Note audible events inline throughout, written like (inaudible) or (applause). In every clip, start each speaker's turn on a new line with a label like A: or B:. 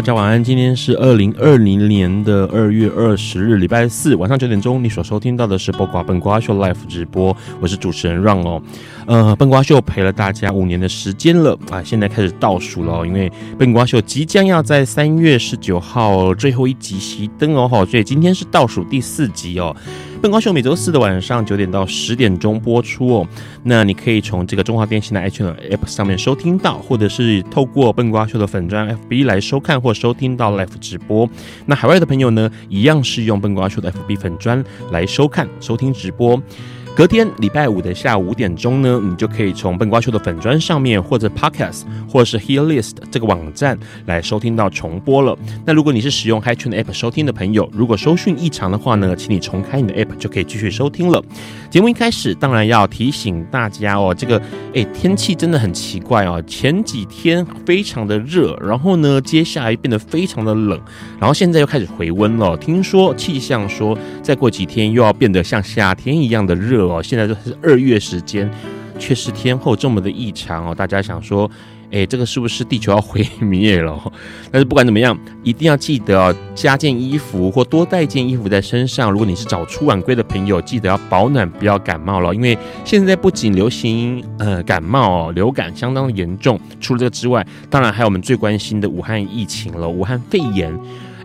A: 大家晚安，今天是二零二零年的二月二十日，礼拜四晚上九点钟，你所收听到的是播瓜笨瓜秀 Live 直播，我是主持人 Ron 哦。呃，笨瓜秀陪了大家五年的时间了啊，现在开始倒数了，因为笨瓜秀即将要在三月十九号最后一集熄灯哦，所以今天是倒数第四集哦。本瓜秀每周四的晚上九点到十点钟播出哦。那你可以从这个中华电信的 H N App 上面收听到，或者是透过笨瓜秀的粉砖 FB 来收看或收听到 Live 直播。那海外的朋友呢，一样是用笨瓜秀的 FB 粉砖来收看、收听直播。隔天礼拜五的下午五点钟呢，你就可以从笨瓜秀的粉砖上面，或者 Podcast，或者是 Hearlist 这个网站来收听到重播了。那如果你是使用 HiTune App 收听的朋友，如果收讯异常的话呢，请你重开你的 App 就可以继续收听了。节目一开始，当然要提醒大家哦，这个诶天气真的很奇怪哦，前几天非常的热，然后呢，接下来变得非常的冷，然后现在又开始回温了。听说气象说，再过几天又要变得像夏天一样的热。哦，现在就是二月时间，却是天后这么的异常哦。大家想说，哎，这个是不是地球要毁灭了？但是不管怎么样，一定要记得哦，加件衣服或多带件衣服在身上。如果你是早出晚归的朋友，记得要保暖，不要感冒了。因为现在不仅流行呃感冒哦，流感相当严重。除了这个之外，当然还有我们最关心的武汉疫情了，武汉肺炎。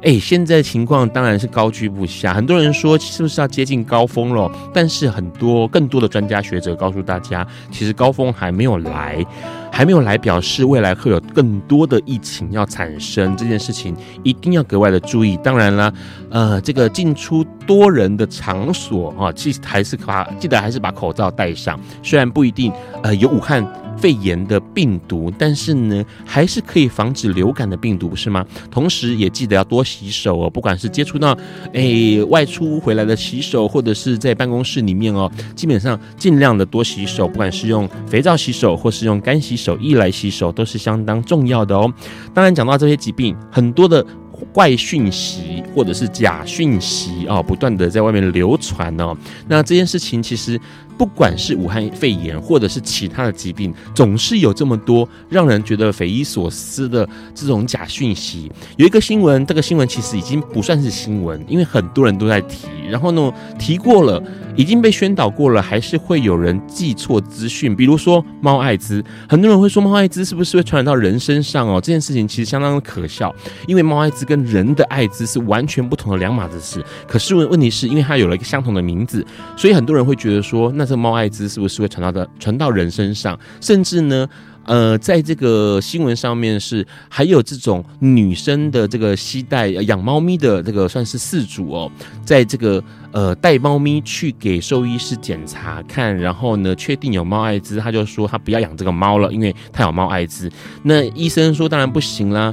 A: 哎，现在情况当然是高居不下。很多人说是不是要接近高峰了？但是很多更多的专家学者告诉大家，其实高峰还没有来，还没有来，表示未来会有更多的疫情要产生。这件事情一定要格外的注意。当然啦，呃，这个进出多人的场所啊，记还是把记得还是把口罩戴上。虽然不一定呃有武汉肺炎的病毒，但是呢，还是可以防止流感的病毒，不是吗？同时也记得要多洗手哦，不管是接触到诶外出回来的洗手，或者是在办公室里面哦，基本上尽量的多洗手，不管是用肥皂洗手，或是用干洗手液来洗手，都是相当重要的哦。当然，讲到这些疾病，很多的怪讯息或者是假讯息哦，不断的在外面流传哦，那这件事情其实。不管是武汉肺炎，或者是其他的疾病，总是有这么多让人觉得匪夷所思的这种假讯息。有一个新闻，这个新闻其实已经不算是新闻，因为很多人都在提。然后呢，提过了，已经被宣导过了，还是会有人记错资讯。比如说猫艾滋，很多人会说猫艾滋是不是会传染到人身上哦？这件事情其实相当的可笑，因为猫艾滋跟人的艾滋是完全不同的两码子事。可是问问题是因为它有了一个相同的名字，所以很多人会觉得说，那这猫艾滋是不是会传到的传到人身上？甚至呢？呃，在这个新闻上面是还有这种女生的这个携带养猫咪的这个算是饲主哦，在这个呃带猫咪去给兽医师检查看，然后呢确定有猫艾滋，他就说他不要养这个猫了，因为他有猫艾滋。那医生说当然不行啦。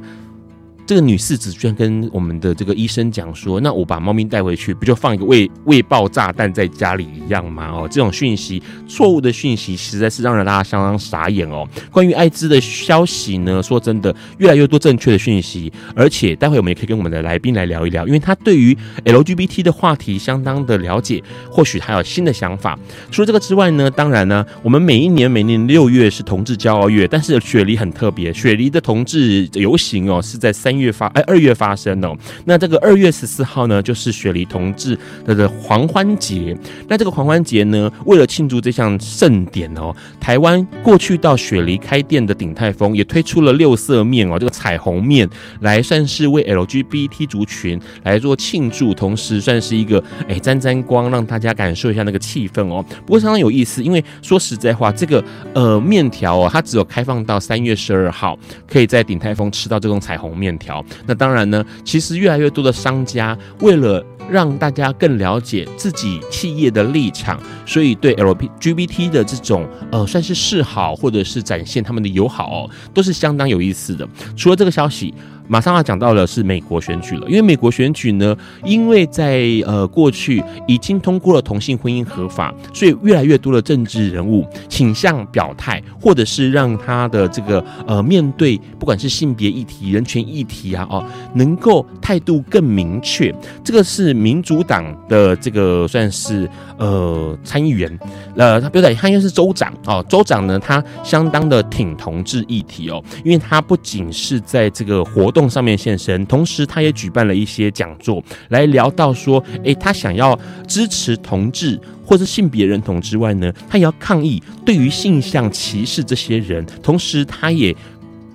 A: 这个女士子居然跟我们的这个医生讲说：“那我把猫咪带回去，不就放一个未未爆炸弹在家里一样吗？”哦，这种讯息，错误的讯息，实在是让人大家相当傻眼哦。关于艾滋的消息呢，说真的，越来越多正确的讯息，而且待会我们也可以跟我们的来宾来聊一聊，因为他对于 LGBT 的话题相当的了解，或许他有新的想法。除了这个之外呢，当然呢，我们每一年每年六月是同志骄傲月，但是雪梨很特别，雪梨的同志游行哦是在三月。月发哎二月发生哦。那这个二月十四号呢，就是雪梨同志的的狂欢节。那这个狂欢节呢，为了庆祝这项盛典哦，台湾过去到雪梨开店的鼎泰丰也推出了六色面哦，这个彩虹面来算是为 LGBT 族群来做庆祝，同时算是一个哎沾沾光，让大家感受一下那个气氛哦。不过相当有意思，因为说实在话，这个呃面条哦，它只有开放到三月十二号，可以在鼎泰丰吃到这种彩虹面。条那当然呢，其实越来越多的商家为了让大家更了解自己企业的立场，所以对 LPGBT 的这种呃算是示好，或者是展现他们的友好哦，都是相当有意思的。除了这个消息。马上要讲到的是美国选举了，因为美国选举呢，因为在呃过去已经通过了同性婚姻合法，所以越来越多的政治人物倾向表态，或者是让他的这个呃面对不管是性别议题、人权议题啊，哦，能够态度更明确。这个是民主党的这个算是呃参议员，呃，他不对，他应该是州长哦，州长呢，他相当的挺同志议题哦，因为他不仅是在这个活动上面现身，同时他也举办了一些讲座，来聊到说，诶，他想要支持同志或者性别认同之外呢，他也要抗议对于性向歧视这些人，同时他也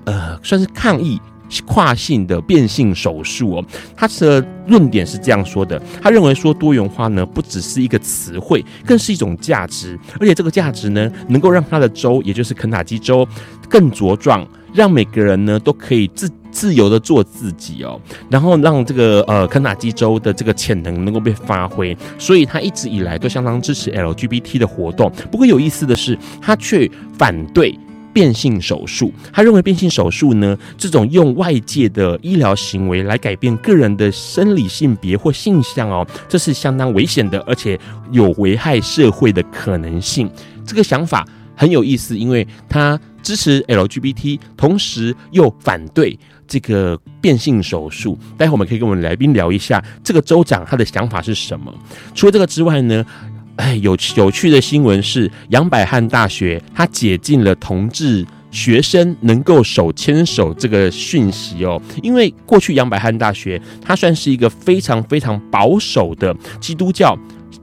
A: 呃算是抗议跨性的变性手术哦。他的论点是这样说的，他认为说多元化呢不只是一个词汇，更是一种价值，而且这个价值呢能够让他的州，也就是肯塔基州更茁壮，让每个人呢都可以自。自由的做自己哦，然后让这个呃肯塔基州的这个潜能能够被发挥，所以他一直以来都相当支持 LGBT 的活动。不过有意思的是，他却反对变性手术。他认为变性手术呢，这种用外界的医疗行为来改变个人的生理性别或性向哦，这是相当危险的，而且有危害社会的可能性。这个想法很有意思，因为他支持 LGBT，同时又反对。这个变性手术，待会我们可以跟我们来宾聊一下，这个州长他的想法是什么？除了这个之外呢，哎，有有趣的新闻是，杨百翰大学他解禁了同志学生能够手牵手这个讯息哦，因为过去杨百翰大学它算是一个非常非常保守的基督教。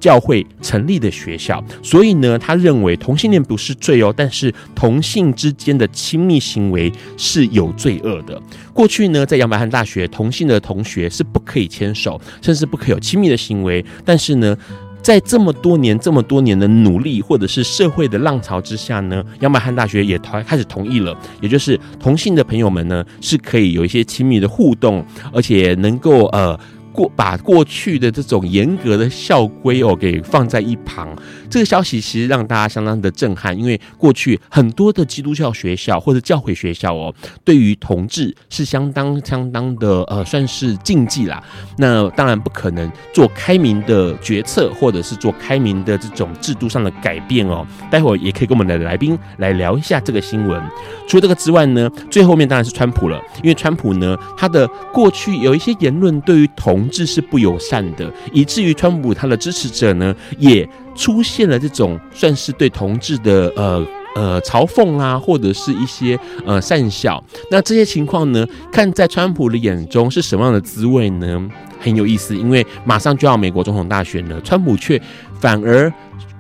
A: 教会成立的学校，所以呢，他认为同性恋不是罪哦，但是同性之间的亲密行为是有罪恶的。过去呢，在杨百翰大学，同性的同学是不可以牵手，甚至不可以有亲密的行为。但是呢，在这么多年、这么多年的努力，或者是社会的浪潮之下呢，杨百翰大学也开开始同意了，也就是同性的朋友们呢，是可以有一些亲密的互动，而且能够呃。过把过去的这种严格的校规哦给放在一旁，这个消息其实让大家相当的震撼，因为过去很多的基督教学校或者教会学校哦，对于同志是相当相当的呃算是禁忌啦。那当然不可能做开明的决策，或者是做开明的这种制度上的改变哦。待会儿也可以跟我们的来宾来聊一下这个新闻。除了这个之外呢，最后面当然是川普了，因为川普呢他的过去有一些言论对于同志是不友善的，以至于川普他的支持者呢，也出现了这种算是对同志的呃呃嘲讽啊，或者是一些呃讪笑。那这些情况呢，看在川普的眼中是什么样的滋味呢？很有意思，因为马上就要美国总统大选了，川普却反而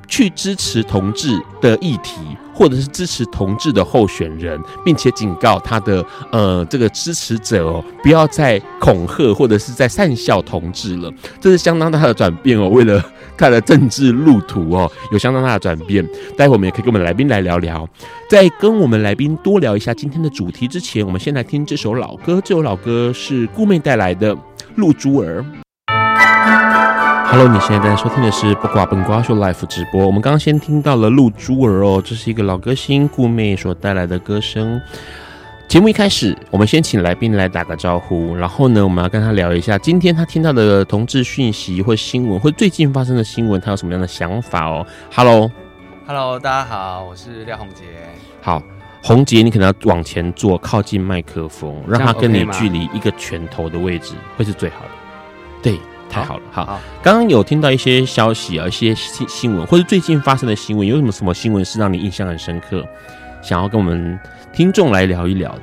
A: 去支持同志的议题。或者是支持同志的候选人，并且警告他的呃这个支持者哦，不要再恐吓或者是在讪笑同志了，这是相当大的转变哦。为了他的政治路途哦，有相当大的转变。待会我们也可以跟我们来宾来聊聊。在跟我们来宾多聊一下今天的主题之前，我们先来听这首老歌。这首老歌是顾妹带来的《露珠儿》。Hello，你现在正在收听的是不挂本瓜秀 Live 直播。我们刚刚先听到了露珠儿哦，这是一个老歌星顾妹所带来的歌声。节目一开始，我们先请来宾来打个招呼，然后呢，我们要跟他聊一下今天他听到的同志讯息或新闻，或最近发生的新闻，他有什么样的想法哦？Hello，Hello，
B: 大家好，我是廖宏杰。
A: 好，宏杰，你可能要往前坐，靠近麦克风，让他跟你距离一个拳头的位置，会是最好的。对。太好了，好。刚刚有听到一些消息啊，一些新新闻，或者最近发生的新闻，有什么什么新闻是让你印象很深刻，想要跟我们听众来聊一聊的？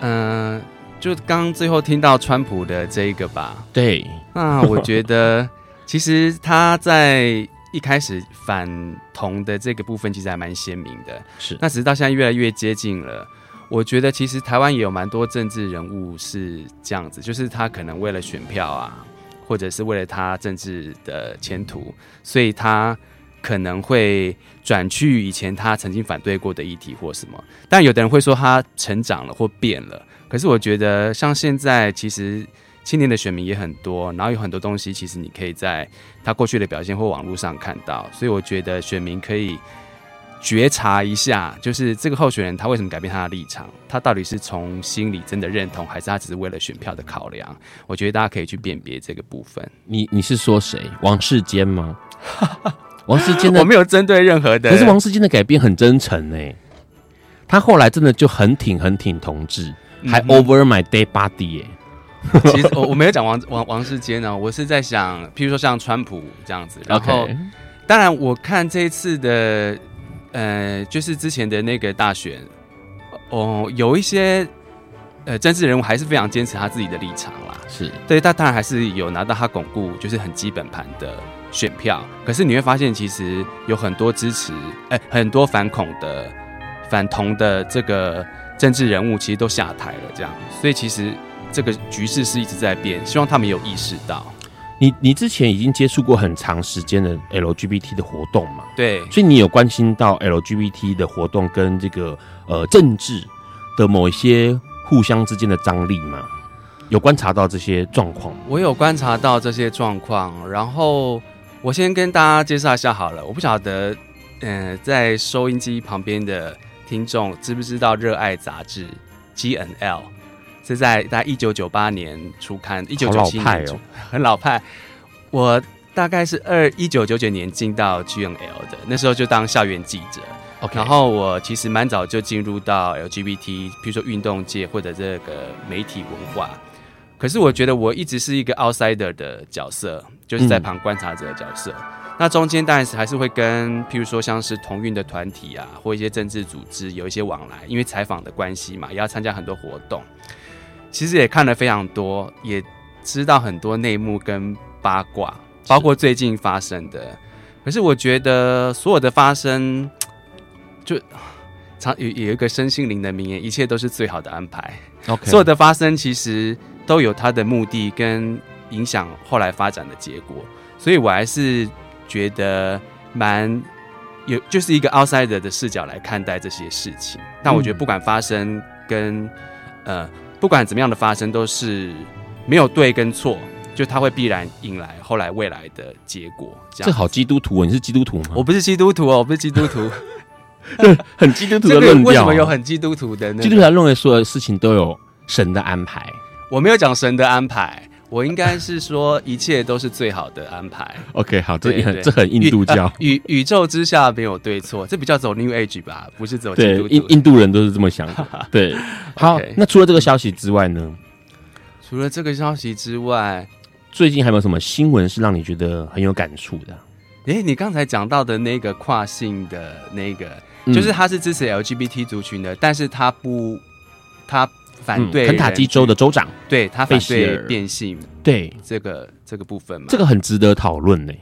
B: 嗯、呃，就刚最后听到川普的这一个吧。
A: 对，
B: 那我觉得 (laughs) 其实他在一开始反同的这个部分其实还蛮鲜明的。
A: 是，
B: 那只是到现在越来越接近了。我觉得其实台湾也有蛮多政治人物是这样子，就是他可能为了选票啊，或者是为了他政治的前途，所以他。可能会转去以前他曾经反对过的议题或什么，但有的人会说他成长了或变了。可是我觉得，像现在其实青年的选民也很多，然后有很多东西其实你可以在他过去的表现或网络上看到，所以我觉得选民可以觉察一下，就是这个候选人他为什么改变他的立场，他到底是从心里真的认同，还是他只是为了选票的考量？我觉得大家可以去辨别这个部分。
A: 你你是说谁？王世坚吗？(laughs) 王世坚的 (laughs)
B: 我没有针对任何的，
A: 可是王世坚的改变很真诚呢。他后来真的就很挺很挺同志，嗯、还 over my dead body 耶。(laughs)
B: 其实我我没有讲王王王世坚呢，我是在想，譬如说像川普这样子。然后当然我看这一次的，呃，就是之前的那个大选，哦，有一些呃政治人物还是非常坚持他自己的立场啦。
A: 是
B: 对，他当然还是有拿到他巩固，就是很基本盘的。选票，可是你会发现，其实有很多支持，哎、欸，很多反恐的、反同的这个政治人物，其实都下台了。这样，所以其实这个局势是一直在变，希望他们有意识到。
A: 你你之前已经接触过很长时间的 LGBT 的活动嘛？
B: 对，
A: 所以你有关心到 LGBT 的活动跟这个呃政治的某一些互相之间的张力吗？有观察到这些状况？
B: 我有观察到这些状况，然后。我先跟大家介绍一下好了，我不晓得，嗯、呃，在收音机旁边的听众知不知道《热爱》杂志 GNL 是在大概一九九八年初刊，一九九七年
A: 哦，(laughs)
B: 很老派。我大概是二一九九九年进到 GNL 的，那时候就当校园记者。
A: Okay.
B: 然后我其实蛮早就进入到 LGBT，比如说运动界或者这个媒体文化。可是我觉得我一直是一个 outsider 的角色，就是在旁观察者的角色。嗯、那中间当然是还是会跟，譬如说像是同运的团体啊，或一些政治组织有一些往来，因为采访的关系嘛，也要参加很多活动。其实也看了非常多，也知道很多内幕跟八卦，包括最近发生的。可是我觉得所有的发生，就常有有一个身心灵的名言，一切都是最好的安排。
A: OK，
B: 所有的发生其实。都有它的目的跟影响后来发展的结果，所以我还是觉得蛮有，就是一个 outsider 的视角来看待这些事情。但我觉得不管发生跟呃不管怎么样的发生，都是没有对跟错，就它会必然引来后来未来的结果。
A: 这好基督徒，你是基督徒吗？
B: 我不是基督徒哦，我不是基督徒，(laughs)
A: 很基督徒的论调。
B: 为什么有很基督徒的呢？
A: 基督徒他认为所有的事情都有神的安排。
B: 我没有讲神的安排，我应该是说一切都是最好的安排。
A: OK，好，这很这很印度教，
B: 宇、呃、宇宙之下没有对错，这比较走 New Age 吧，不是走基督徒。
A: 对，印印度人都是这么想的。对，好. (laughs) 那除了这个消息之外呢？
B: 除了这个消息之外，
A: 最近还有没有什么新闻是让你觉得很有感触的？
B: 诶、欸，你刚才讲到的那个跨性的那个，嗯、就是他是支持 LGBT 族群的，但是他不，他。反对肯
A: 塔基州的州长，
B: 对他反对变性，
A: 对
B: 这个这个部分嘛，
A: 这个很值得讨论呢。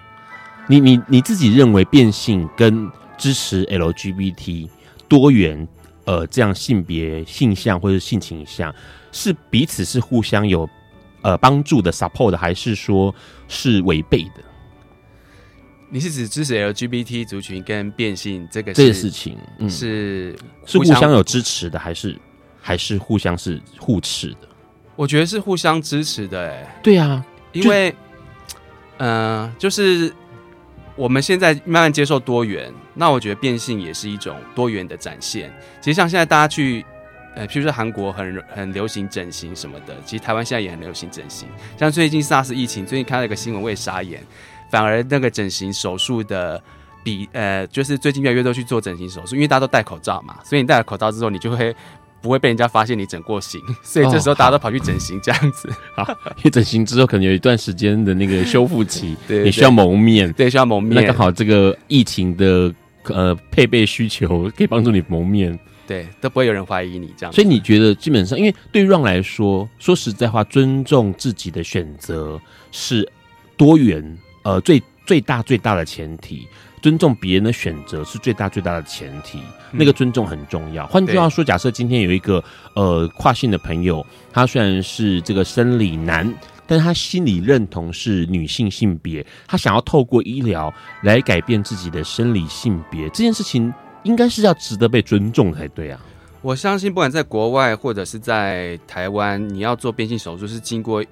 A: 你你你自己认为变性跟支持 LGBT 多元呃这样性别性向或者性倾向是彼此是互相有呃帮助的 support 还是说是违背的？
B: 你是指支持 LGBT 族群跟变性这个
A: 这个事情、嗯、
B: 是
A: 是互相有支持的还是？还是互相是互斥的，
B: 我觉得是互相支持的、欸，哎，
A: 对啊，
B: 因为，嗯、呃，就是我们现在慢慢接受多元，那我觉得变性也是一种多元的展现。其实像现在大家去，呃，譬如说韩国很很流行整形什么的，其实台湾现在也很流行整形。像最近 SARS 疫情，最近看到一个新闻，我也傻眼，反而那个整形手术的比，呃，就是最近越来越多去做整形手术，因为大家都戴口罩嘛，所以你戴了口罩之后，你就会。不会被人家发现你整过型，(laughs) 所以这时候大家都跑去整形这样子。
A: 哦、好，因为整形之后可能有一段时间的那个修复期，(laughs)
B: 对，
A: 你需要蒙面，
B: 对，需要蒙面。
A: 那刚好这个疫情的呃配备需求可以帮助你蒙面。
B: 对，都不会有人怀疑你这样。
A: 所以你觉得基本上，因为对于 Ron 来说，说实在话，尊重自己的选择是多元，呃，最最大最大的前提。尊重别人的选择是最大最大的前提，那个尊重很重要。换句话说，假设今天有一个呃跨性的朋友，他虽然是这个生理男，但是他心理认同是女性性别，他想要透过医疗来改变自己的生理性别，这件事情应该是要值得被尊重才对啊。
B: 我相信，不管在国外或者是在台湾，你要做变性手术是经过。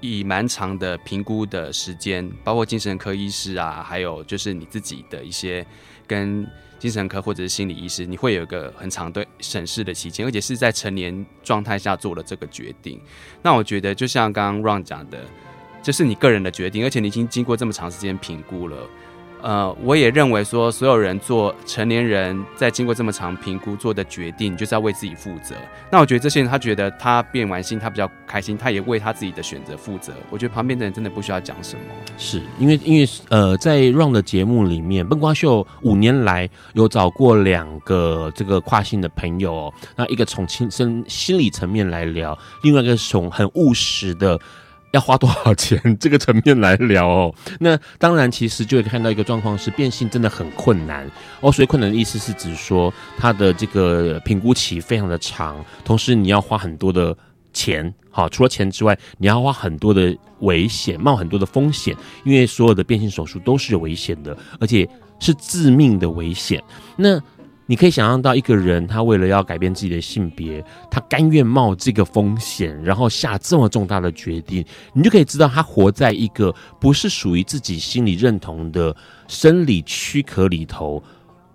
B: 以蛮长的评估的时间，包括精神科医师啊，还有就是你自己的一些跟精神科或者是心理医师，你会有一个很长的审视的期间，而且是在成年状态下做了这个决定。那我觉得，就像刚刚 Ron 讲的，这是你个人的决定，而且你已经经过这么长时间评估了。呃，我也认为说，所有人做成年人在经过这么长评估做的决定，就是要为自己负责。那我觉得这些人，他觉得他变完性，他比较开心，他也为他自己的选择负责。我觉得旁边的人真的不需要讲什么，
A: 是因为因为呃，在 Ron 的节目里面，笨瓜秀五年来有找过两个这个跨性的朋友哦，那一个从亲身心理层面来聊，另外一个是从很务实的。要花多少钱？(laughs) 这个层面来聊哦，那当然其实就会看到一个状况是变性真的很困难。哦，所以困难的意思是指说它的这个评估期非常的长，同时你要花很多的钱，好，除了钱之外，你要花很多的危险，冒很多的风险，因为所有的变性手术都是有危险的，而且是致命的危险。那你可以想象到一个人，他为了要改变自己的性别，他甘愿冒这个风险，然后下这么重大的决定，你就可以知道他活在一个不是属于自己心理认同的生理躯壳里头，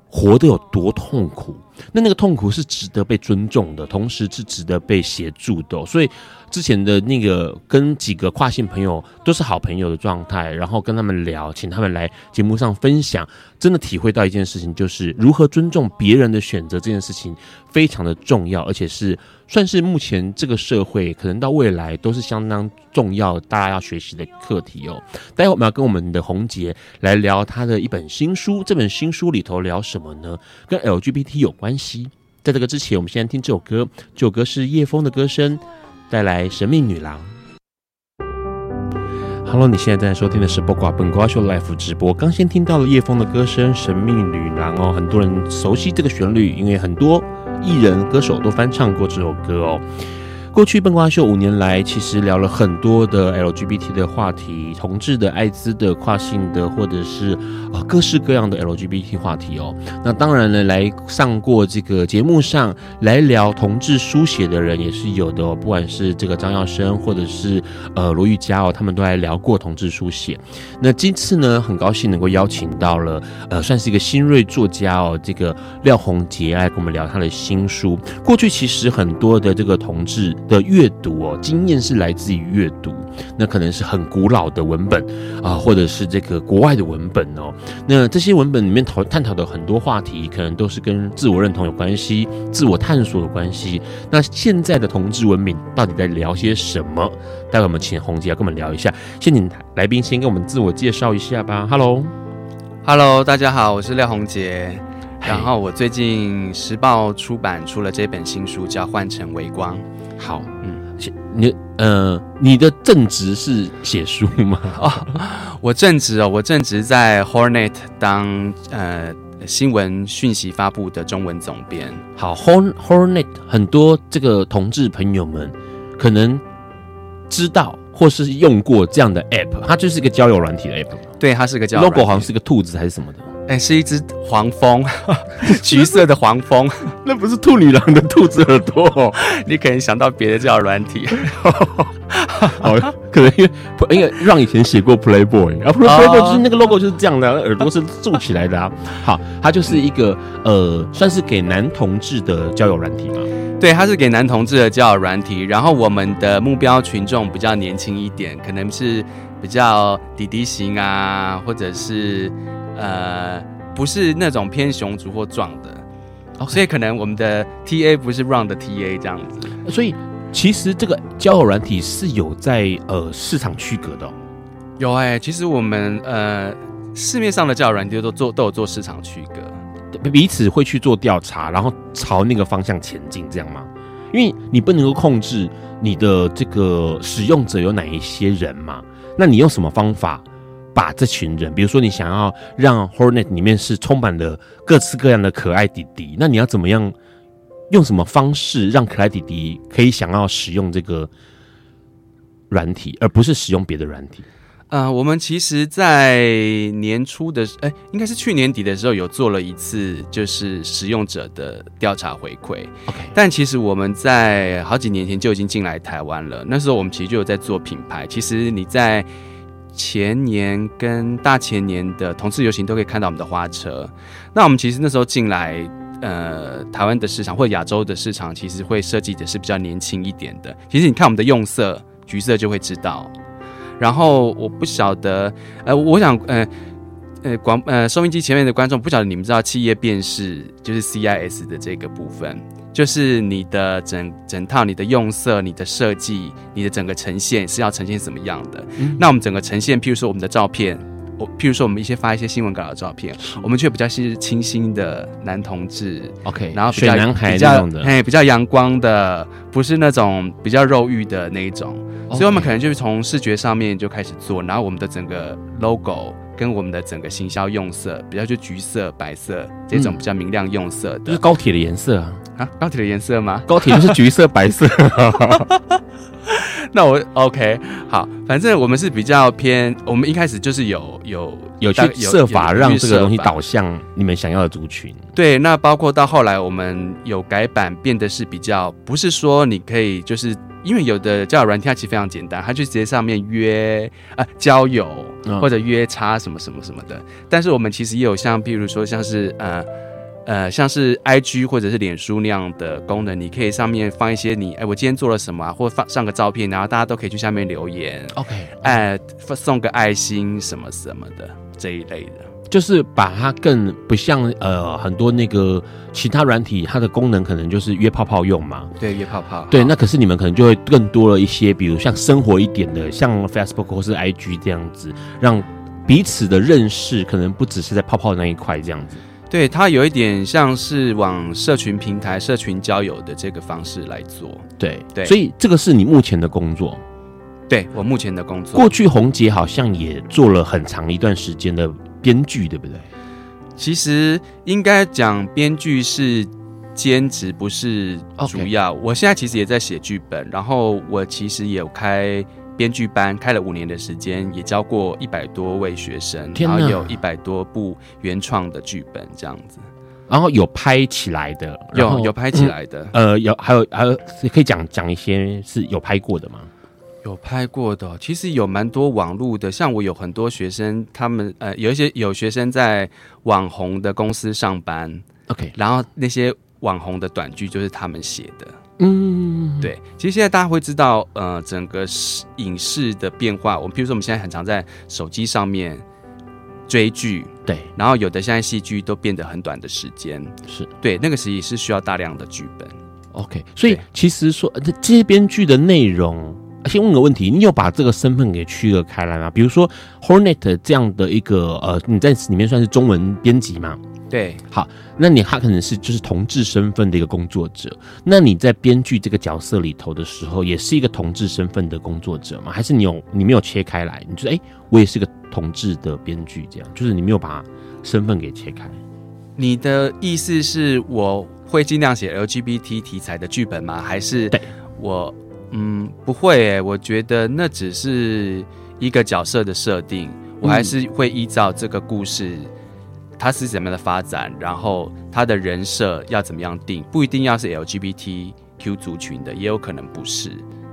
A: 活得有多痛苦。那那个痛苦是值得被尊重的，同时是值得被协助的。所以。之前的那个跟几个跨性朋友都是好朋友的状态，然后跟他们聊，请他们来节目上分享，真的体会到一件事情，就是如何尊重别人的选择这件事情非常的重要，而且是算是目前这个社会可能到未来都是相当重要，大家要学习的课题哦。待会我们要跟我们的红杰来聊他的一本新书，这本新书里头聊什么呢？跟 LGBT 有关系。在这个之前，我们先来听这首歌，这首歌是叶枫的歌声。带来神秘女郎。Hello，你现在正在收听的是播挂本瓜秀 Live 直播。刚先听到了叶枫的歌声《神秘女郎》哦，很多人熟悉这个旋律，因为很多艺人歌手都翻唱过这首歌哦。过去笨瓜秀五年来，其实聊了很多的 LGBT 的话题，同志的、艾滋的、跨性的，或者是啊各式各样的 LGBT 话题哦。那当然呢，来上过这个节目上来聊同志书写的人也是有的哦，不管是这个张耀生，或者是呃罗玉佳哦，他们都来聊过同志书写。那今次呢，很高兴能够邀请到了呃，算是一个新锐作家哦，这个廖宏杰来跟我们聊他的新书。过去其实很多的这个同志。的阅读哦，经验是来自于阅读，那可能是很古老的文本啊，或者是这个国外的文本哦。那这些文本里面讨探讨的很多话题，可能都是跟自我认同有关系、自我探索有关系。那现在的同志文明到底在聊些什么？待会我们请红杰来跟我们聊一下。先请来宾先跟我们自我介绍一下吧。Hello，Hello，
B: 大家好，我是廖红杰。然后我最近时报出版出了这本新书，叫《换成微光》。
A: 好，嗯，你呃，你的正职是写书吗？(laughs)
B: 哦，我正职哦，我正职在 Hornet 当呃新闻讯息发布的中文总编。
A: 好，Horn Hornet 很多这个同志朋友们可能知道或是用过这样的 App，它就是一个交友软体的 App。
B: 对，它是个交友
A: ，logo 好像是个兔子还是什么的。
B: 哎、欸，是一只黄蜂，(laughs) 橘色的黄蜂，(laughs)
A: 那不是兔女郎的兔子耳朵哦。(laughs)
B: 你可能想到别的叫软体，
A: 好，可能因为因为让以前写过 Playboy，然后 Playboy 就是那个 logo 就是这样的，耳朵是竖起来的啊。好，它就是一个呃，算是给男同志的交友软体嘛。
B: 对，它是给男同志的交友软体，然后我们的目标群众比较年轻一点，可能是比较弟弟型啊，或者是。呃，不是那种偏雄族或壮的，okay. 所以可能我们的 T A 不是 Ron 的 T A 这样子。
A: 所以其实这个交友软体是有在呃市场区隔的。哦，
B: 有哎、欸，其实我们呃市面上的交友软体都做都有做市场区隔。
A: 彼此会去做调查，然后朝那个方向前进，这样吗？因为你不能够控制你的这个使用者有哪一些人嘛，那你用什么方法把这群人，比如说你想要让 Hornet 里面是充满了各式各样的可爱弟弟，那你要怎么样用什么方式让可爱弟弟可以想要使用这个软体，而不是使用别的软体？
B: 呃，我们其实，在年初的，哎，应该是去年底的时候，有做了一次，就是使用者的调查回馈。
A: OK，
B: 但其实我们在好几年前就已经进来台湾了。那时候我们其实就有在做品牌。其实你在前年跟大前年的同志游行都可以看到我们的花车。那我们其实那时候进来，呃，台湾的市场或者亚洲的市场，其实会设计的是比较年轻一点的。其实你看我们的用色，橘色就会知道。然后我不晓得，呃，我想，呃，呃，广呃收音机前面的观众不晓得你们知道企业辨识就是 CIS 的这个部分，就是你的整整套你的用色、你的设计、你的整个呈现是要呈现什么样的？嗯、那我们整个呈现，譬如说我们的照片，我譬如说我们一些发一些新闻稿的照片，我们却比较是清新的男同志
A: ，OK，
B: 然后比
A: 较
B: 哎，比较阳光的，不是那种比较肉欲的那一种。所以，我们可能就是从视觉上面就开始做，然后我们的整个 logo 跟我们的整个行销用色，比较就橘色、白色这种比较明亮用色的，
A: 就是高铁的颜色啊？
B: 啊，高铁的颜色吗？
A: 高铁就是橘色、白色。(laughs)
B: 那我 OK 好，反正我们是比较偏，我们一开始就是有有
A: 有去设法让这个东西导向你们想要的族群。
B: 对，那包括到后来我们有改版，变得是比较不是说你可以就是。因为有的交友软件它其实非常简单，它就直接上面约啊交友或者约叉什么什么什么的。嗯、但是我们其实也有像，譬如说像是呃呃像是 IG 或者是脸书那样的功能，你可以上面放一些你哎我今天做了什么啊，或放上个照片，然后大家都可以去下面留言
A: ，OK，
B: 哎送个爱心什么什么的这一类的。
A: 就是把它更不像呃很多那个其他软体，它的功能可能就是约泡泡用嘛。
B: 对，约泡泡。
A: 对，那可是你们可能就会更多了一些，比如像生活一点的，像 Facebook 或是 IG 这样子，让彼此的认识可能不只是在泡泡那一块这样子。
B: 对，它有一点像是往社群平台、社群交友的这个方式来做。
A: 对对，所以这个是你目前的工作。
B: 对，我目前的工作。
A: 过去红姐好像也做了很长一段时间的。编剧对不对？
B: 其实应该讲编剧是兼职，不是主要。我现在其实也在写剧本，然后我其实也有开编剧班，开了五年的时间，也教过一百多位学生，然后有一百多部原创的剧本这样子。
A: 然后有拍起来的，
B: 有有拍起来的，
A: 嗯、呃，有还有还有可以讲讲一些是有拍过的吗？
B: 有拍过的，其实有蛮多网络的，像我有很多学生，他们呃有一些有学生在网红的公司上班
A: ，OK，
B: 然后那些网红的短剧就是他们写的，
A: 嗯，
B: 对，其实现在大家会知道，呃，整个影视的变化，我们比如说我们现在很常在手机上面追剧，
A: 对，
B: 然后有的现在戏剧都变得很短的时间，
A: 是。
B: 对，那个时也是需要大量的剧本
A: ，OK，所以其实说这这些编剧的内容。先问个问题，你有把这个身份给区隔开来吗？比如说 Hornet 这样的一个呃，你在里面算是中文编辑吗？
B: 对，
A: 好，那你他可能是就是同志身份的一个工作者。那你在编剧这个角色里头的时候，也是一个同志身份的工作者吗？还是你有你没有切开来？你觉得哎、欸，我也是个同志的编剧，这样就是你没有把身份给切开？
B: 你的意思是我会尽量写 LGBT 题材的剧本吗？还是对我？嗯，不会诶，我觉得那只是一个角色的设定，我还是会依照这个故事，它是怎么样的发展，然后他的人设要怎么样定，不一定要是 LGBTQ 族群的，也有可能不是。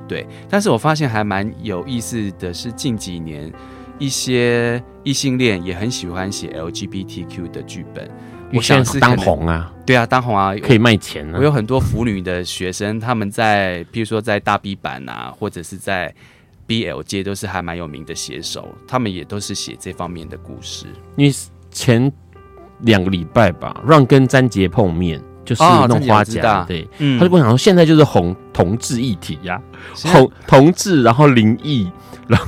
B: 对，但是我发现还蛮有意思的是，近几年一些异性恋也很喜欢写 LGBTQ 的剧本。我想是
A: 当红啊，
B: 对啊，当红啊，
A: 可以卖钱啊。
B: 我有很多腐女的学生，他们在，譬如说在大 B 版啊，或者是在 BL 界，都是还蛮有名的写手，他们也都是写这方面的故事。
A: 因为前两个礼拜吧，让跟詹杰碰面，就是弄花甲，对，嗯，他就跟我讲说，现在就是红同志一体呀，红同志，然后灵异，然后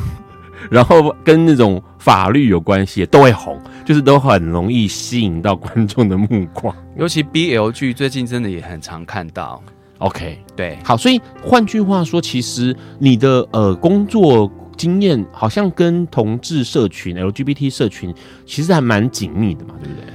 A: 然后跟那种法律有关系都会红，就是都很容易吸引到观众的目光。
B: 尤其 BL 剧最近真的也很常看到。
A: OK，
B: 对，
A: 好，所以换句话说，其实你的呃工作经验好像跟同志社群、LGBT 社群其实还蛮紧密的嘛，对不对？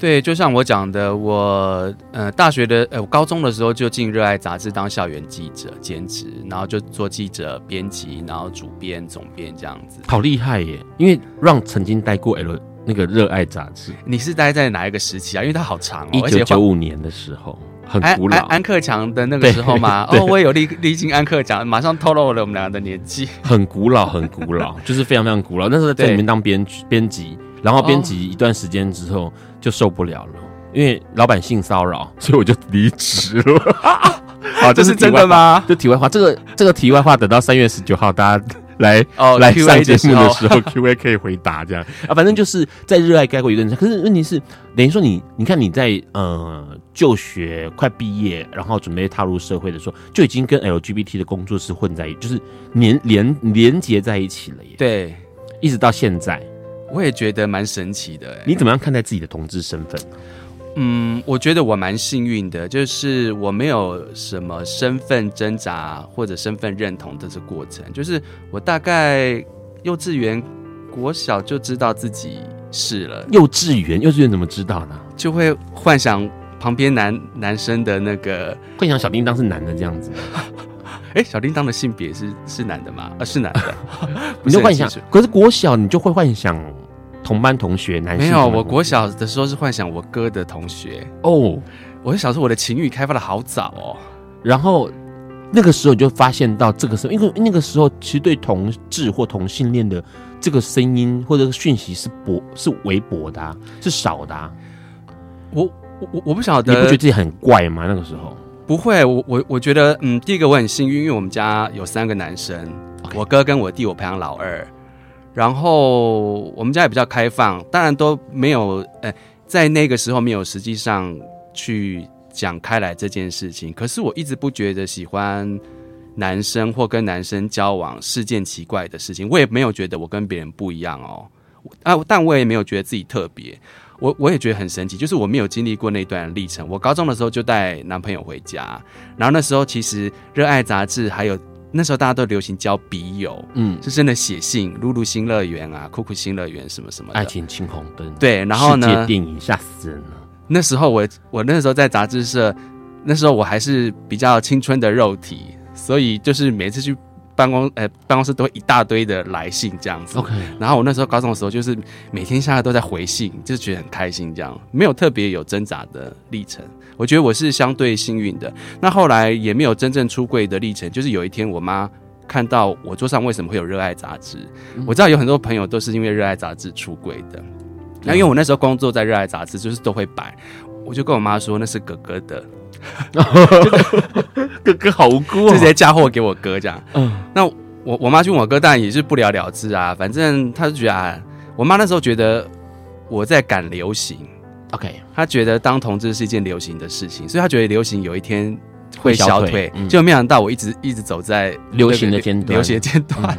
B: 对，就像我讲的，我呃大学的呃我高中的时候就进热爱杂志当校园记者兼职，然后就做记者、编辑，然后主编、总编这样子。
A: 好厉害耶！因为让曾经待过 L 那个热爱杂志，
B: 你是待在哪一个时期啊？因为它好长哦，
A: 一九九五年的时候。很古老，
B: 安，安克强的那个时候嘛？哦，我也有历历经安克强，马上透露了我们两个的年纪。
A: 很古老，很古老，就是非常非常古老。那时候在里面当编编辑，然后编辑一段时间之后就受不了了，因为老板性骚扰，(laughs) 所以我就离职了。(laughs) 好，这是真的吗？就题外话，这个这个题外话，等到三月十九号大家。来哦，来上节目的时候，Q&A 可以回答这样啊，反正就是在热爱该过一段时间。可是问题是，等于说你，你看你在呃就学快毕业，然后准备踏入社会的时候，就已经跟 LGBT 的工作室混在一起，就是连连连接在一起了耶。
B: 对，
A: 一直到现在，
B: 我也觉得蛮神奇的。
A: 你怎么样看待自己的同志身份？
B: 嗯，我觉得我蛮幸运的，就是我没有什么身份挣扎或者身份认同的这过程，就是我大概幼稚园、国小就知道自己是了。
A: 幼稚园，幼稚园怎么知道呢？
B: 就会幻想旁边男男生的那个，
A: 幻想小叮当是男的这样子。
B: 哎、欸，小叮当的性别是是男的吗？啊，是男的。(laughs)
A: 你就幻想，可是国小你就会幻想。同班同学，男性没
B: 有。我国小的时候是幻想我哥的同学
A: 哦。
B: 我小时候我的情欲开发的好早哦。
A: 然后那个时候你就发现到这个时候，因为那个时候其实对同志或同性恋的这个声音或者讯息是薄是微薄的，啊，是少的，啊。
B: 我我我不晓得，
A: 你不觉得自己很怪吗？那个时候
B: 不会，我我我觉得嗯，第一个我很幸运，因为我们家有三个男生.我哥跟我弟，我排行老二。然后我们家也比较开放，当然都没有，呃，在那个时候没有实际上去讲开来这件事情。可是我一直不觉得喜欢男生或跟男生交往是件奇怪的事情，我也没有觉得我跟别人不一样哦，啊，但我也没有觉得自己特别，我我也觉得很神奇，就是我没有经历过那段历程。我高中的时候就带男朋友回家，然后那时候其实热爱杂志还有。那时候大家都流行交笔友，嗯，是真的写信，露露新乐园啊，酷酷新乐园什么什么的，
A: 爱情青红灯，
B: 对，然后呢，
A: 世界电影吓死人了。
B: 那时候我我那时候在杂志社，那时候我还是比较青春的肉体，所以就是每次去。办公呃，办公室都会一大堆的来信这样子。OK，然后我那时候高中的时候，就是每天下来都在回信，就是觉得很开心，这样没有特别有挣扎的历程。我觉得我是相对幸运的。那后来也没有真正出柜的历程，就是有一天我妈看到我桌上为什么会有热爱杂志，嗯、我知道有很多朋友都是因为热爱杂志出柜的。那、嗯、因为我那时候工作在热爱杂志，就是都会摆，我就跟我妈说那是哥哥的。(laughs)
A: 哥哥 (laughs) 好无辜，哦，
B: 直接嫁祸给我哥这样。嗯，那我我妈去问我哥，当然也是不了了之啊。反正她就觉得，啊，我妈那时候觉得我在赶流行。OK，她觉得当同志是一件流行的事情，所以她觉得流行有一天会消退。退嗯，就没想到我一直一直走在
A: 流行的尖端，
B: 流行的尖端，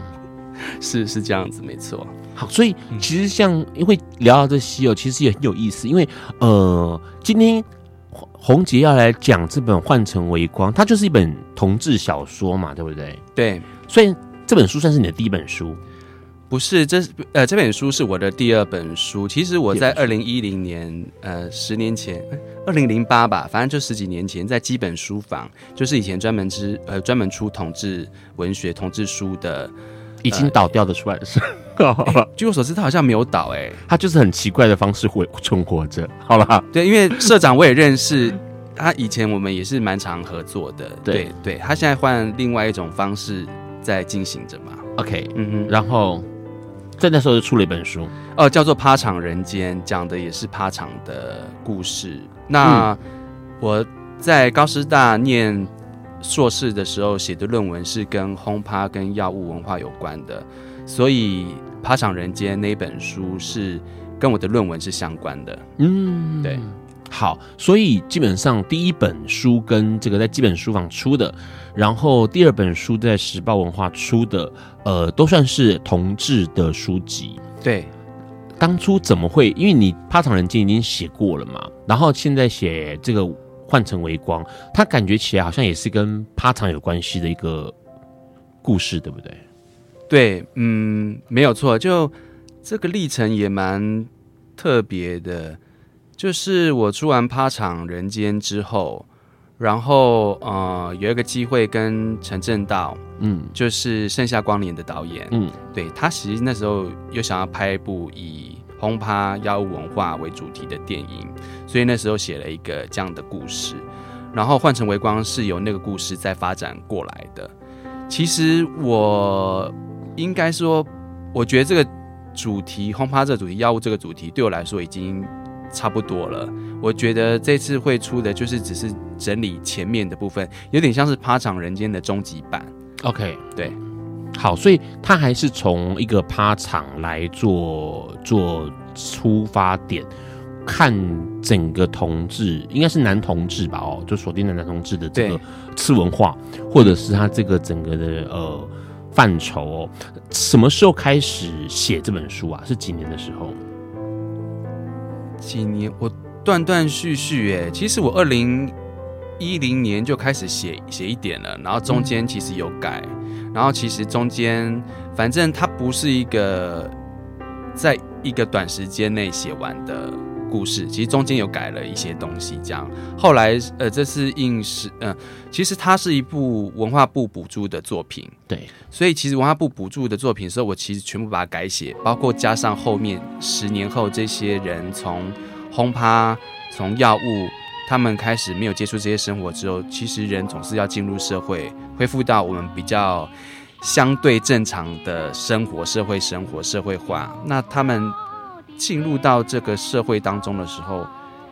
B: 嗯，(laughs) 是是这样子，没错。
A: 好，所以其实像因为聊到这些哦，其实也很有意思，因为呃，今天。宏杰要来讲这本《换成微光》，它就是一本同志小说嘛，对不对？
B: 对，
A: 所以这本书算是你的第一本书？
B: 不是，这呃这本书是我的第二本书。其实我在二零一零年，呃，十年前，二零零八吧，反正就十几年前，在基本书房，就是以前专门之呃专门出同志文学、同志书的。
A: 已经倒掉的出来的是，(laughs)
B: 欸，据我所知，他好像没有倒，哎，
A: 他就是很奇怪的方式活存活着。(laughs) 好了，
B: 对，因为社长我也认识，他以前我们也是蛮常合作的。对对，他现在换另外一种方式在进行着嘛。
A: OK，嗯哼，然后在那时候就出了一本书，
B: 哦，叫做《趴场人间》，讲的也是趴场的故事。那我在高师大念。硕士的时候写的论文是跟轰趴跟药物文化有关的，所以《趴场人间》那本书是跟我的论文是相关的。嗯，对。
A: 好，所以基本上第一本书跟这个在基本书房出的，然后第二本书在时报文化出的，呃，都算是同志的书籍。
B: 对，
A: 当初怎么会？因为你《趴场人间》已经写过了嘛，然后现在写这个《换成微光》，它感觉起来好像也是跟趴场有关系的一个故事，对不对？
B: 对，嗯，没有错，就这个历程也蛮特别的。就是我出完《趴场人间》之后，然后呃，有一个机会跟陈正道，嗯，就是《盛夏光年》的导演，嗯，对，他其实那时候又想要拍一部以轰趴药物文化为主题的电影，所以那时候写了一个这样的故事，然后换成微光是由那个故事再发展过来的。其实我。应该说，我觉得这个主题“轰趴”这个主题、药物这个主题，对我来说已经差不多了。我觉得这次会出的就是只是整理前面的部分，有点像是《趴场人间》的终极版。
A: OK，
B: 对，
A: 好，所以他还是从一个趴场来做做出发点，看整个同志，应该是男同志吧？哦，就锁定了男同志的这个次文化，或者是他这个整个的呃。范畴哦，什么时候开始写这本书啊？是几年的时候？
B: 几年？我断断续续哎，其实我二零一零年就开始写写一点了，然后中间其实有改，嗯、然后其实中间反正它不是一个在一个短时间内写完的。故事其实中间有改了一些东西，这样。后来呃，这次应是嗯、呃，其实它是一部文化部补助的作品，
A: 对，
B: 所以其实文化部补助的作品的时候，我其实全部把它改写，包括加上后面十年后这些人从轰趴、从药物，他们开始没有接触这些生活之后，其实人总是要进入社会，恢复到我们比较相对正常的生活、社会生活、社会化，那他们。进入到这个社会当中的时候，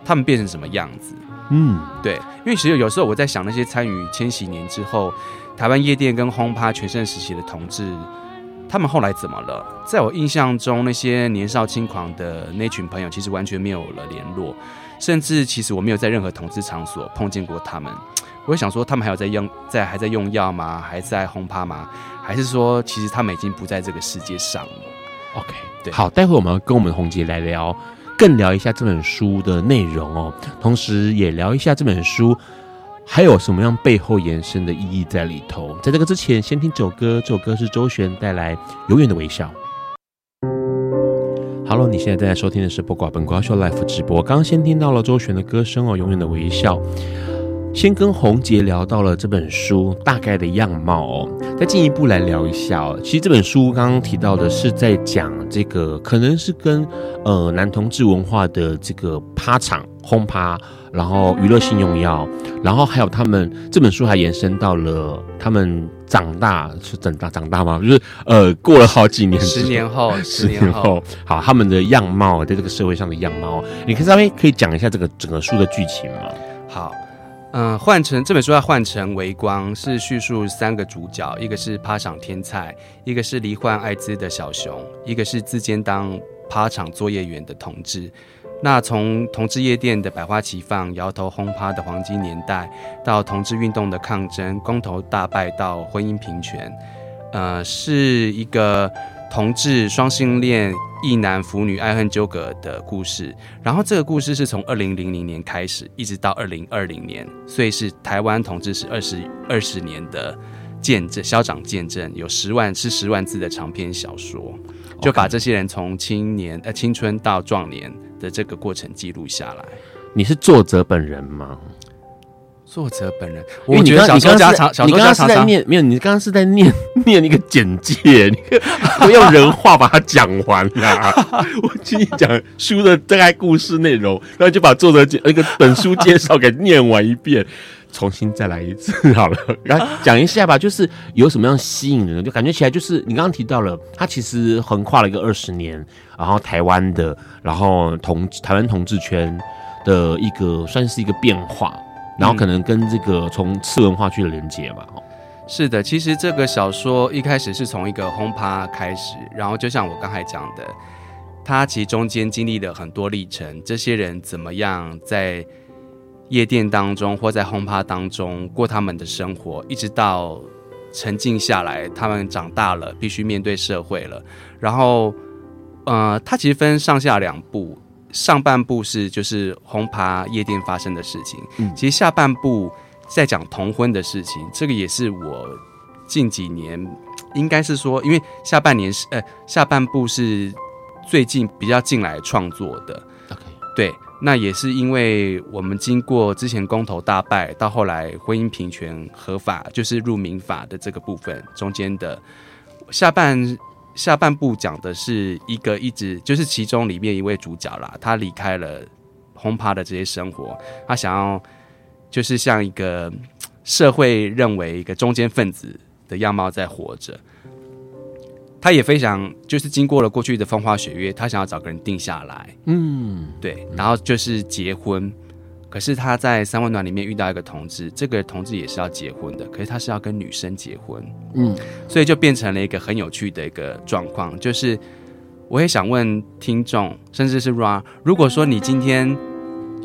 B: 他们变成什么样子？嗯，对，因为其实有时候我在想，那些参与千禧年之后，台湾夜店跟轰趴全盛时期的同志，他们后来怎么了？在我印象中，那些年少轻狂的那群朋友，其实完全没有了联络，甚至其实我没有在任何同志场所碰见过他们。我会想说，他们还有在用，在还在用药吗？还在轰趴吗？还是说，其实他们已经不在这个世界上了
A: ？OK，对，好，待会我们要跟我们红姐来聊，更聊一下这本书的内容哦，同时也聊一下这本书还有什么样背后延伸的意义在里头。在这个之前，先听这首歌，这首歌是周璇带来《永远的微笑》。Hello，你现在正在收听的是播挂本瓜秀 Life 直播，刚刚先听到了周璇的歌声哦，《永远的微笑》。先跟洪杰聊到了这本书大概的样貌哦，再进一步来聊一下哦。其实这本书刚刚提到的是在讲这个，可能是跟呃男同志文化的这个趴场轰趴，然后娱乐性用药，然后还有他们这本书还延伸到了他们长大是长大长大吗？就是呃过了好几年，(laughs)
B: 十年后，
A: 十年后，好他们的样貌在这个社会上的样貌，你可以稍微可以讲一下这个整个书的剧情吗？
B: 好。嗯，换成这本书要换成微光，是叙述三个主角，一个是趴场天才，一个是罹患艾滋的小熊，一个是自荐当趴场作业员的同志。那从同志夜店的百花齐放、摇头轰趴的黄金年代，到同志运动的抗争、公投大败到婚姻平权，呃，是一个。同志双性恋异男腐女爱恨纠葛的故事，然后这个故事是从二零零零年开始，一直到二零二零年，所以是台湾同志史二十二十年的见证，校长见证，有十万是十万字的长篇小说，就把这些人从青年呃青春到壮年的这个过程记录下来。
A: 你是作者本人吗？
B: 作者本人，我觉得小说家常，
A: 你刚刚是在念，没有，你刚刚是在念 (laughs) 念一个简介，你用 (laughs) 人话把它讲完呀。(laughs) 我请你讲书的大概故事内容，然后就把作者介那个本书介绍给念完一遍，重新再来一次好了。然后讲一下吧，就是有什么样吸引人，就感觉起来就是你刚刚提到了，他其实横跨了一个二十年，然后台湾的，然后同台湾同志圈的一个算是一个变化。然后可能跟这个从次文化去的连接吧。
B: 是的，其实这个小说一开始是从一个轰趴开始，然后就像我刚才讲的，他其实中间经历了很多历程，这些人怎么样在夜店当中或在轰趴当中过他们的生活，一直到沉静下来，他们长大了，必须面对社会了。然后，呃，他其实分上下两部，上半部是就是轰趴夜店发生的事情，嗯，其实下半部在讲同婚的事情，这个也是我近几年应该是说，因为下半年是呃下半部是。最近比较近来创作的，OK，对，那也是因为我们经过之前公投大败，到后来婚姻平权合法，就是入民法的这个部分中间的下半下半部讲的是一个一直就是其中里面一位主角啦，他离开了轰趴的这些生活，他想要就是像一个社会认为一个中间分子的样貌在活着。他也非常，就是经过了过去的风花雪月，他想要找个人定下来，嗯，对，然后就是结婚。可是他在三温暖里面遇到一个同志，这个同志也是要结婚的，可是他是要跟女生结婚，嗯，所以就变成了一个很有趣的一个状况。就是我也想问听众，甚至是 Ra，如果说你今天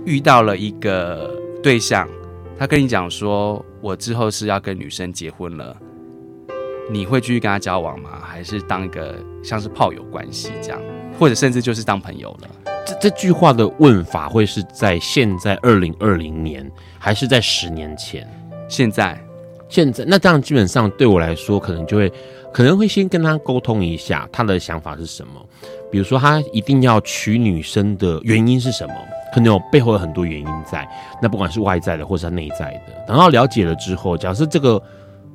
B: 遇到了一个对象，他跟你讲说，我之后是要跟女生结婚了。你会继续跟他交往吗？还是当一个像是炮友关系这样，或者甚至就是当朋友了？
A: 这这句话的问法会是在现在二零二零年，还是在十年前？
B: 现在，
A: 现在那这样基本上对我来说，可能就会可能会先跟他沟通一下他的想法是什么。比如说他一定要娶女生的原因是什么？可能有背后有很多原因在。那不管是外在的，或是他内在的，等到了解了之后，假设这个。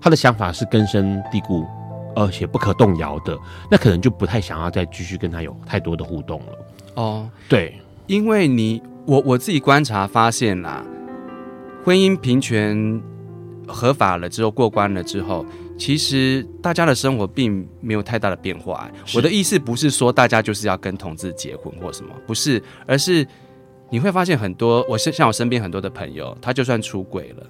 A: 他的想法是根深蒂固，而且不可动摇的，那可能就不太想要再继续跟他有太多的互动了。哦，对，
B: 因为你我我自己观察发现啦，婚姻平权合法了之后，过关了之后，其实大家的生活并没有太大的变化。我的意思不是说大家就是要跟同志结婚或什么，不是，而是你会发现很多，我像像我身边很多的朋友，他就算出轨了。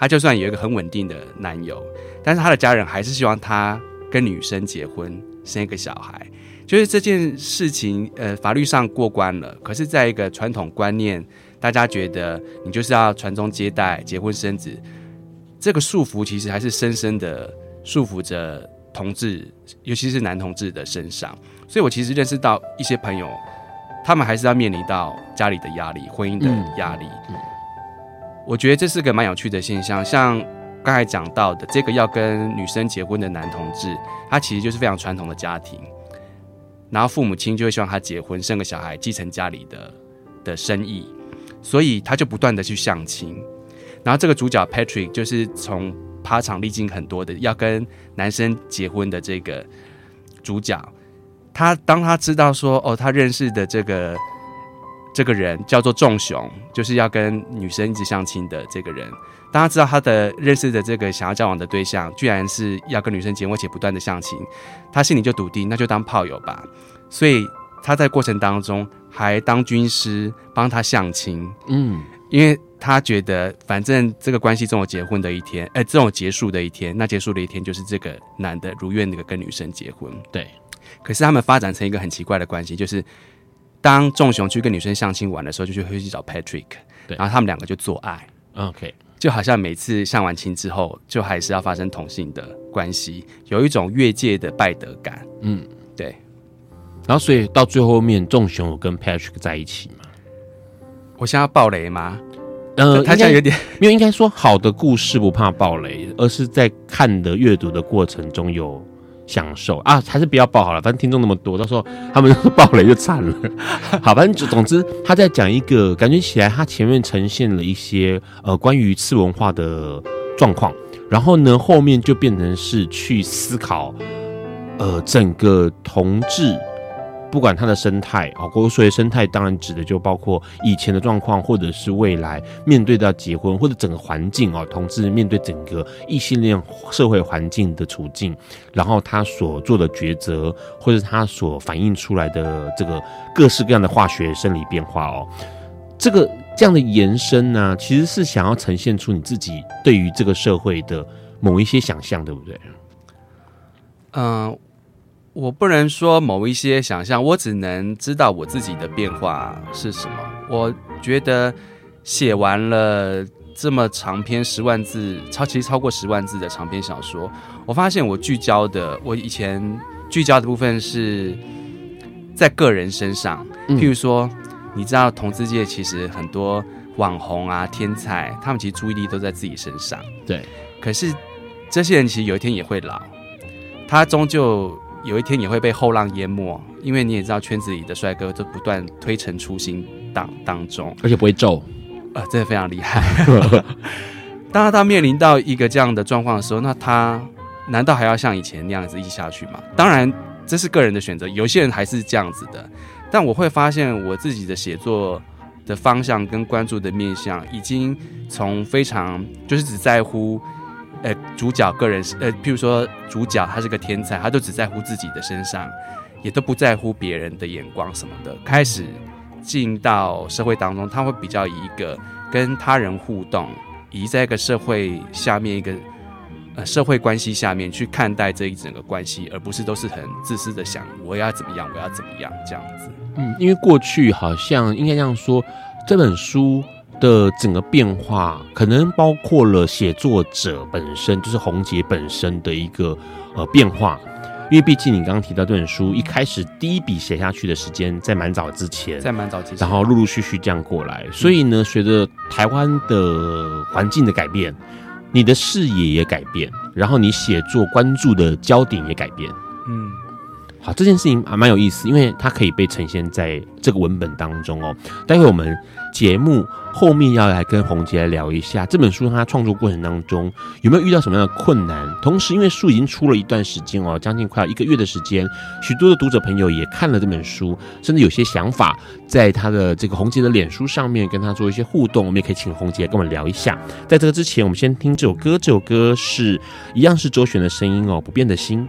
B: 他就算有一个很稳定的男友，但是他的家人还是希望他跟女生结婚，生一个小孩。就是这件事情，呃，法律上过关了，可是在一个传统观念，大家觉得你就是要传宗接代、结婚生子，这个束缚其实还是深深的束缚着同志，尤其是男同志的身上。所以我其实认识到一些朋友，他们还是要面临到家里的压力、婚姻的压力。我觉得这是个蛮有趣的现象，像刚才讲到的这个要跟女生结婚的男同志，他其实就是非常传统的家庭，然后父母亲就会希望他结婚生个小孩，继承家里的的生意，所以他就不断的去相亲，然后这个主角 Patrick 就是从趴场历经很多的要跟男生结婚的这个主角，他当他知道说哦，他认识的这个。这个人叫做仲雄，就是要跟女生一直相亲的这个人。大家知道他的认识的这个想要交往的对象，居然是要跟女生结婚且不断的相亲，他心里就笃定，那就当炮友吧。所以他在过程当中还当军师帮他相亲，嗯，因为他觉得反正这个关系总有结婚的一天，哎，总有结束的一天，那结束的一天就是这个男的如愿那个跟女生结婚。对，可是他们发展成一个很奇怪的关系，就是。当仲雄去跟女生相亲玩的时候，就去会去找 Patrick，对，然后他们两个就做爱，OK，就好像每次相完亲之后，就还是要发生同性的关系，有一种越界的拜德感，嗯，对。
A: 然后所以到最后面，仲雄有跟 Patrick 在一起吗？
B: 我现在要爆雷吗？呃，他现在有点，
A: 因为应该说好的故事不怕爆雷，而是在看的阅读的过程中有。享受啊，还是不要报好了，反正听众那么多，到时候他们报了 (laughs) 就惨了。(laughs) 好，反正总之他在讲一个，感觉起来他前面呈现了一些呃关于次文化的状况，然后呢后面就变成是去思考呃整个同志。不管它的生态啊，国所谓生态，当然指的就包括以前的状况，或者是未来面对到结婚或者整个环境啊，同志面对整个异性恋社会环境的处境，然后他所做的抉择，或者他所反映出来的这个各式各样的化学生理变化哦，这个这样的延伸呢，其实是想要呈现出你自己对于这个社会的某一些想象，对不对？
B: 嗯、呃。我不能说某一些想象，我只能知道我自己的变化是什么。我觉得写完了这么长篇十万字，超其实超过十万字的长篇小说，我发现我聚焦的，我以前聚焦的部分是在个人身上，譬如说，你知道，同志界其实很多网红啊、天才，他们其实注意力都在自己身上。
A: 对，
B: 可是这些人其实有一天也会老，他终究。有一天也会被后浪淹没，因为你也知道圈子里的帅哥都不断推陈出新当当中，
A: 而且不会皱，
B: 呃，真的非常厉害。(laughs) 当他面临到一个这样的状况的时候，那他难道还要像以前那样子一直下去吗？当然，这是个人的选择，有些人还是这样子的。但我会发现我自己的写作的方向跟关注的面向，已经从非常就是只在乎。呃，主角个人呃，譬如说主角他是个天才，他就只在乎自己的身上，也都不在乎别人的眼光什么的。开始进到社会当中，他会比较以一个跟他人互动，以在一个社会下面一个呃社会关系下面去看待这一整个关系，而不是都是很自私的想我要怎么样，我要怎么样这样子。
A: 嗯，因为过去好像应该这样说，这本书。的整个变化，可能包括了写作者本身，就是红姐本身的一个呃变化。因为毕竟你刚刚提到这本书一开始第一笔写下去的时间在蛮早之前，
B: 在蛮早之前，
A: 然后陆陆续续这样过来，所以呢，随着台湾的环境的改变，你的视野也改变，然后你写作关注的焦点也改变。嗯，好，这件事情还蛮有意思，因为它可以被呈现在这个文本当中哦。待会我们节目。后面要来跟红杰来聊一下这本书，他创作过程当中有没有遇到什么样的困难？同时，因为书已经出了一段时间哦，将近快要一个月的时间，许多的读者朋友也看了这本书，甚至有些想法，在他的这个红杰的脸书上面跟他做一些互动，我们也可以请红杰跟我们聊一下。在这个之前，我们先听这首歌，这首歌是一样是周璇的声音哦，不变的心。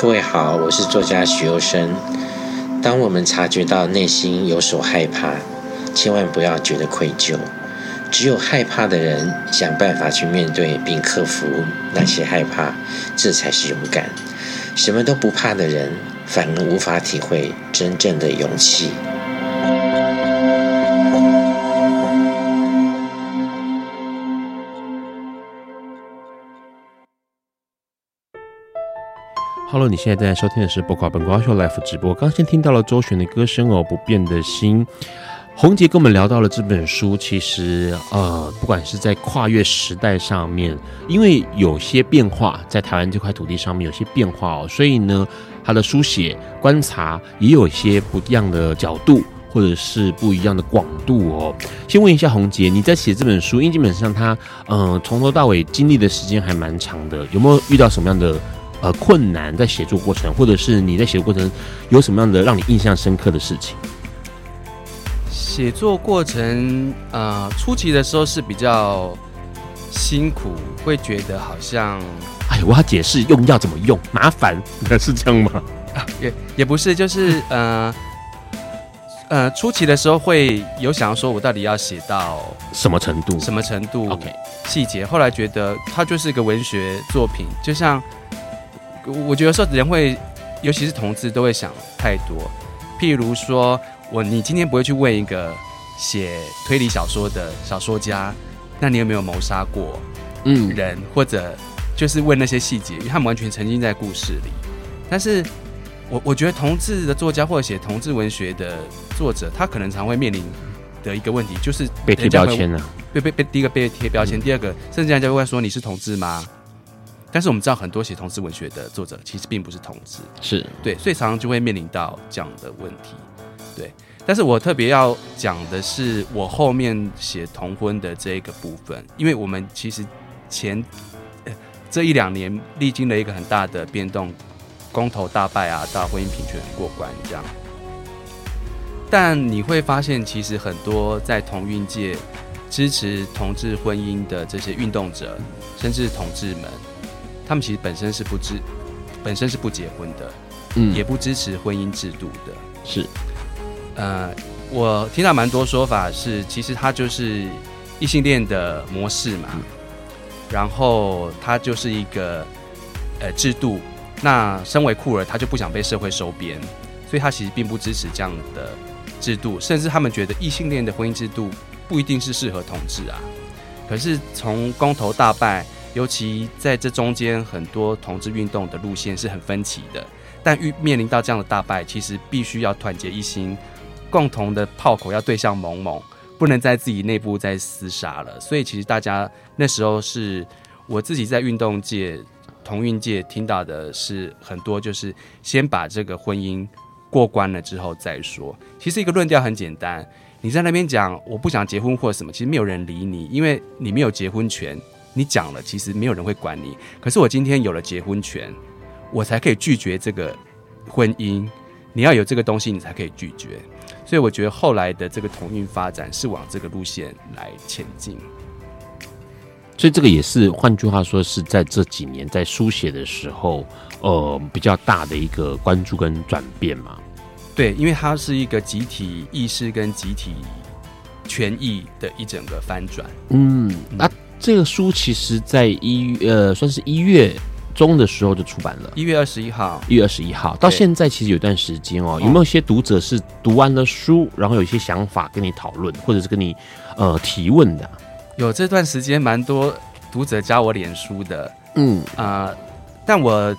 C: 各位好，我是作家许攸生。当我们察觉到内心有所害怕，千万不要觉得愧疚。只有害怕的人想办法去面对并克服那些害怕，这才是勇敢。什么都不怕的人，反而无法体会真正的勇气。
A: Hello，你现在正在收听的是《播客本瓜秀》Live 直播。刚先听到了周璇的歌声哦，不变的心。红杰跟我们聊到了这本书，其实呃，不管是在跨越时代上面，因为有些变化，在台湾这块土地上面有些变化哦，所以呢，他的书写观察也有一些不一样的角度，或者是不一样的广度哦。先问一下红杰，你在写这本书，因为基本上他嗯、呃，从头到尾经历的时间还蛮长的，有没有遇到什么样的？呃，困难在写作过程，或者是你在写作过程有什么样的让你印象深刻的事情？
B: 写作过程，呃，初期的时候是比较辛苦，会觉得好像，
A: 哎，我要解释用药怎么用，麻烦，(laughs) 是这样吗？
B: 也也不是，就是呃呃，初期的时候会有想要说，我到底要写到
A: 什么程度？
B: 什么程度
A: ？OK，
B: 细节。后来觉得它就是一个文学作品，就像。我觉得说人会，尤其是同志都会想太多。譬如说，我你今天不会去问一个写推理小说的小说家，那你有没有谋杀过嗯人，嗯、或者就是问那些细节，因为他们完全沉浸在故事里。但是我我觉得同志的作家或者写同志文学的作者，他可能常会面临的一个问题就是
A: 被贴标签了、啊。
B: 被被被第一个被贴标签，嗯、第二个甚至人家会说你是同志吗？但是我们知道很多写同志文学的作者其实并不是同志，
A: 是
B: 对，所以常常就会面临到这样的问题。对，但是我特别要讲的是我后面写同婚的这个部分，因为我们其实前这一两年历经了一个很大的变动，公投大败啊，到婚姻平权过关这样。但你会发现，其实很多在同运界支持同志婚姻的这些运动者，甚至同志们，他们其实本身是不支，本身是不结婚的，嗯，也不支持婚姻制度的。
A: 是，
B: 呃，我听到蛮多说法是，其实他就是异性恋的模式嘛。嗯然后他就是一个呃制度，那身为酷儿，他就不想被社会收编，所以他其实并不支持这样的制度，甚至他们觉得异性恋的婚姻制度不一定是适合同志啊。可是从公投大败，尤其在这中间，很多同志运动的路线是很分歧的，但遇面临到这样的大败，其实必须要团结一心，共同的炮口要对向某某。不能在自己内部再厮杀了，所以其实大家那时候是我自己在运动界、同运界听到的是很多，就是先把这个婚姻过关了之后再说。其实一个论调很简单，你在那边讲我不想结婚或什么，其实没有人理你，因为你没有结婚权。你讲了，其实没有人会管你。可是我今天有了结婚权，我才可以拒绝这个婚姻。你要有这个东西，你才可以拒绝。所以我觉得后来的这个同运发展是往这个路线来前进，
A: 所以这个也是换句话说是在这几年在书写的时候，呃，比较大的一个关注跟转变嘛。
B: 对，因为它是一个集体意识跟集体权益的一整个翻转。
A: 嗯，那、啊、这个书其实在一呃算是一月。中的时候就出版了，
B: 一月二十一号，
A: 一月二十一号到现在其实有段时间哦，有没有一些读者是读完了书，然后有一些想法跟你讨论，或者是跟你呃提问的？
B: 有这段时间蛮多读者加我脸书的，
A: 嗯
B: 啊、呃，但我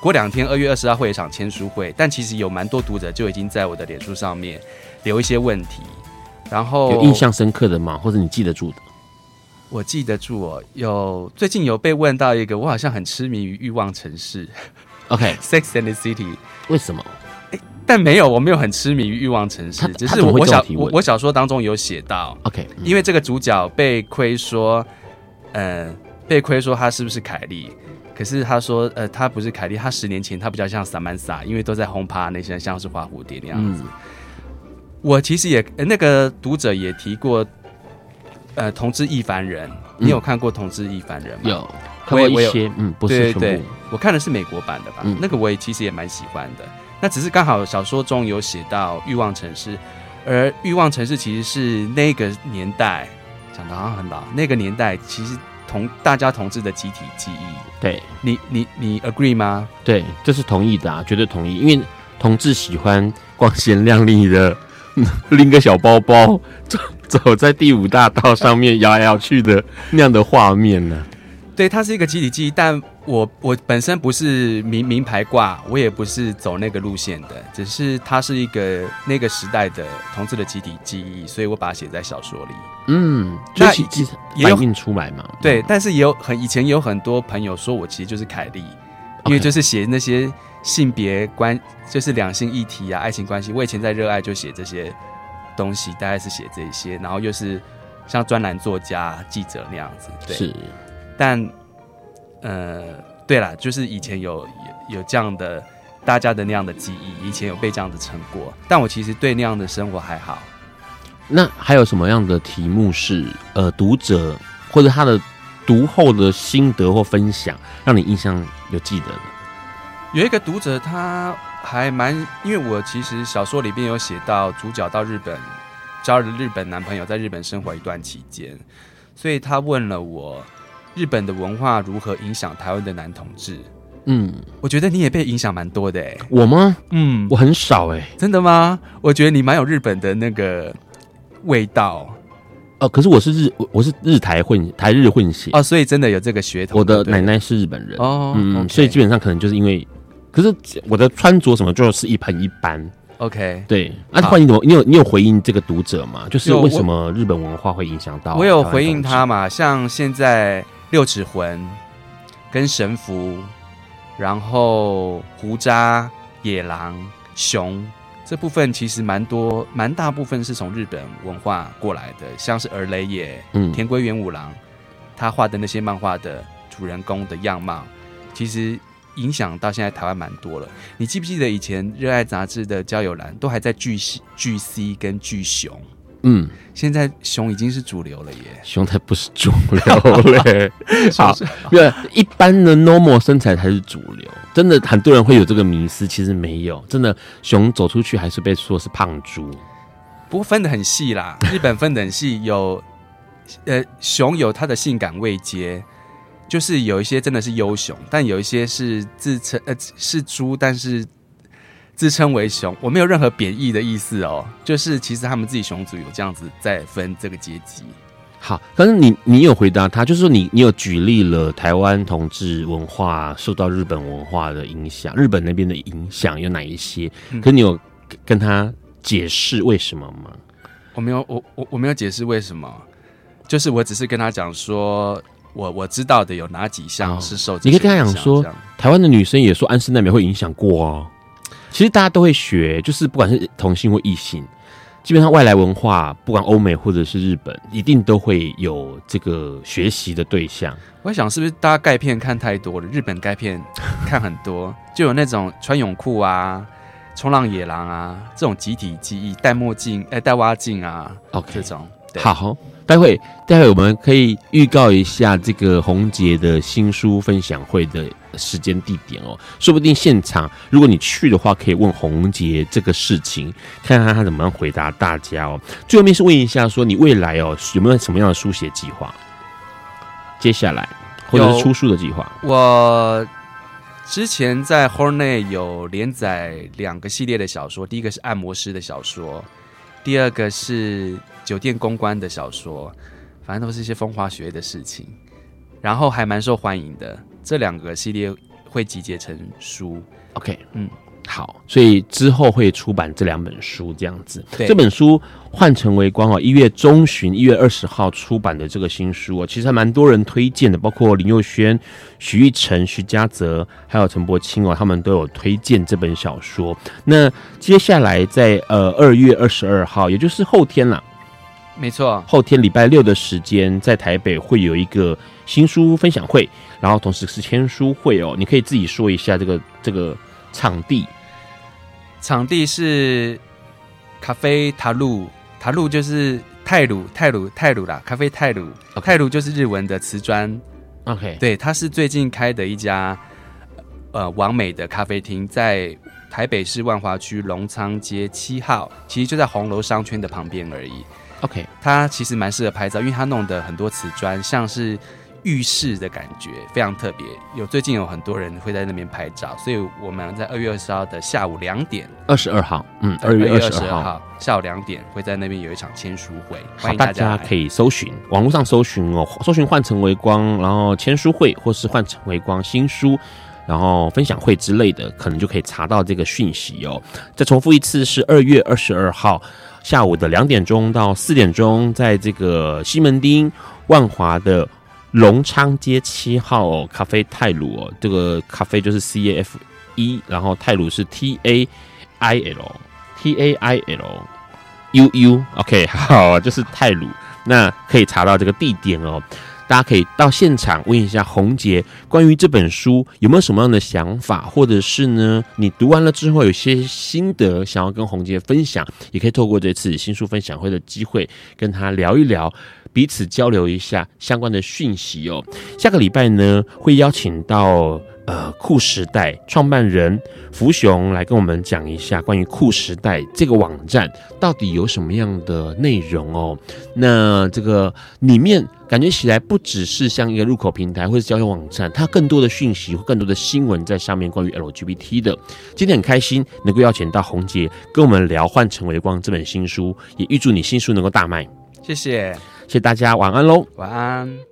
B: 过两天二月二十二会有一场签书会，但其实有蛮多读者就已经在我的脸书上面留一些问题，然后
A: 有印象深刻的吗？或者你记得住的？
B: 我记得住哦，有最近有被问到一个，我好像很痴迷于欲望城市，OK，Sex (laughs) and the City，
A: 为什么？
B: 欸，但没有，我没有很痴迷于欲望城市，只是我我小我我小说当中有写到
A: ，OK，嗯，
B: 因为这个主角被亏说，呃，被亏说他是不是凯莉，可是他说，呃，他不是凯莉，他十年前他比较像萨曼莎，因为都在轰趴那些像是花蝴蝶那样子。嗯，我其实也那个读者也提过。呃，同志亦凡人，你有看过同志亦凡人吗？
A: 有，看过一些，嗯，不是全部。
B: 对，对，对，我看的是美国版的吧？嗯，那个我也其实也蛮喜欢的。那只是刚好小说中有写到《欲望城市》，而《欲望城市》其实是那个年代讲的好像很老，那个年代其实同大家同志的集体记忆。
A: 对，
B: 你你你 agree 吗？
A: 对，这是同意的啊，绝对同意。因为同志喜欢光鲜亮丽的，拎个小包包。走在第五大道上面摇来摇去的那样的画面呢？
B: 对，它是一个集体记忆，但我我本身不是名名牌挂，我也不是走那个路线的，只是它是一个那个时代的同志的集体记忆，所以我把它写在小说里。
A: 嗯，那也有印出来嘛？
B: 对，但是也有很以前有很多朋友说我其实就是凯莉，因为就是写那些性别关，就是两性议题啊、爱情关系。我以前在热爱就写这些。东西大概是写这些，然后又是像专栏作家、记者那样子，对。是，但呃，对啦，就是以前有有有这样的大家的那样的记忆，以前有被这样的成果，但我其实对那样的生活还好。
A: 那还有什么样的题目是呃读者或者他的读后的心得或分享，让你印象有记得的？
B: 有一个读者他。还蛮，因为我其实小说里边有写到主角到日本，交了日本男朋友，在日本生活一段期间，所以他问了我，日本的文化如何影响台湾的男同志？嗯，我觉得你也被影响蛮多的哎，
A: 我吗？嗯，我很少哎，
B: 真的吗？我觉得你蛮有日本的那个味道。
A: 哦，可是我是日，我是日台混台日混血
B: 哦，所以真的有这个血统。
A: 我的奶奶是日本人
B: 哦，
A: 嗯，okay. 所以基本上可能就是因为。可是我的穿着什么就是一盆一般
B: ，OK，
A: 对。那欢迎你，你有你有回应这个读者吗？就是为什么日本文化会影响到？
B: 我有回应他嘛？像现在六尺魂跟神符，然后胡渣、野狼、熊这部分其实蛮多，蛮大部分是从日本文化过来的，像是儿雷也、嗯，田龟元五郎他画的那些漫画的主人公的样貌，其实影响到现在台湾蛮多了。你记不记得以前《热爱》杂志的交友栏都还在巨巨 C 跟巨熊？
A: 嗯，
B: 现在熊已经是主流了耶，
A: 熊才不是主流嘞。(laughs) 好，因为，一般的 normal 身材才是主流。真的，很多人会有这个迷思，其实没有。真的，熊走出去还是被说是胖猪。
B: 不过分的很细啦，日本分的很细，有呃熊有它的性感位阶，就是有一些真的是优熊，但有一些是自称呃是猪，但是。自称为熊，我没有任何贬义的意思哦，就是其实他们自己熊族有这样子在分这个阶级。
A: 好，可是你你有回答他，就是说你你有举例了台湾同志文化受到日本文化的影响，日本那边的影响有哪一些？嗯、可是你有跟他解释为什么吗？
B: 我没有，我我我没有解释为什么，就是我只是跟他讲说，我我知道的有哪几项是受、哦。你
A: 可以跟他讲说，台湾的女生也说安室奈美会影响过哦。其实大家都会学，就是不管是同性或异性，基本上外来文化，不管欧美或者是日本，一定都会有这个学习的对象。
B: 我在想，是不是大家钙片看太多了？日本钙片看很多，就有那种穿泳裤啊、冲浪野狼啊这种集体记忆，戴墨镜、哎戴蛙镜啊，OK，这种。对
A: 好。待会，待会我们可以预告一下这个红杰的新书分享会的时间地点哦。说不定现场如果你去的话，可以问红杰这个事情，看看他怎么样回答大家哦。最后面是问一下，说你未来哦有没有什么样的书写计划？接下来或者是出书的计划？
B: 我之前在 Hornet 有连载两个系列的小说，第一个是按摩师的小说，第二个是。酒店公关的小说，反正都是一些风花雪月的事情，然后还蛮受欢迎的。这两个系列会集结成书
A: ，OK，嗯。好，所以之后会出版这两本书，这样子。对这本书《换成为光》哦，一月中旬，一月二十号出版的这个新书哦，其实还蛮多人推荐的，包括林佑轩、徐玉成、徐嘉泽，还有陈柏青哦，他们都有推荐这本小说。那接下来在呃二月二十二号，也就是后天啦，
B: 没错，
A: 后天礼拜六的时间，在台北会有一个新书分享会，然后同时是签书会哦，你可以自己说一下这个这个。场地，
B: 场地是咖啡塔路，塔路就是泰鲁，泰鲁，泰鲁啦，咖啡泰鲁.泰鲁就是日文的瓷砖。
A: OK，
B: 对，它是最近开的一家呃完美的咖啡厅，在台北市万华区龙昌街七号，其实就在红楼商圈的旁边而已。
A: OK，
B: 它其实蛮适合拍照，因为它弄的很多瓷砖，像是。浴室的感觉非常特别，有最近有很多人会在那边拍照，所以我们在二月二十号的下午两点，
A: 二十二号，嗯，二月二十二号
B: 下午两点会在那边有一场签书会，
A: 欢迎大家可以搜寻网络上搜寻哦，搜寻换成微光，然后签书会或是换成微光新书，然后分享会之类的，可能就可以查到这个讯息哦。再重复一次，是二月二十二号下午的两点钟到四点钟，在这个西门町万华的。隆昌街七号哦，咖啡泰鲁哦，这个咖啡就是 C A F E，然后泰鲁是 T A I L T A I L U U，OK，好，就是泰鲁。那可以查到这个地点哦，大家可以到现场问一下红杰关于这本书有没有什么样的想法，或者是呢，你读完了之后有些心得想要跟红杰分享，也可以透过这次新书分享会的机会跟他聊一聊。彼此交流一下相关的讯息哦。下个礼拜呢，会邀请到呃酷时代创办人福雄来跟我们讲一下关于酷时代这个网站到底有什么样的内容哦。那这个里面感觉起来不只是像一个入口平台或者交友网站，它更多的讯息或更多的新闻在上面关于 LGBT 的。今天很开心能够邀请到红姐跟我们聊《换成为光》这本新书，也预祝你新书能够大卖。
B: 谢谢。
A: 谢谢大家，晚安喽！
B: 晚安。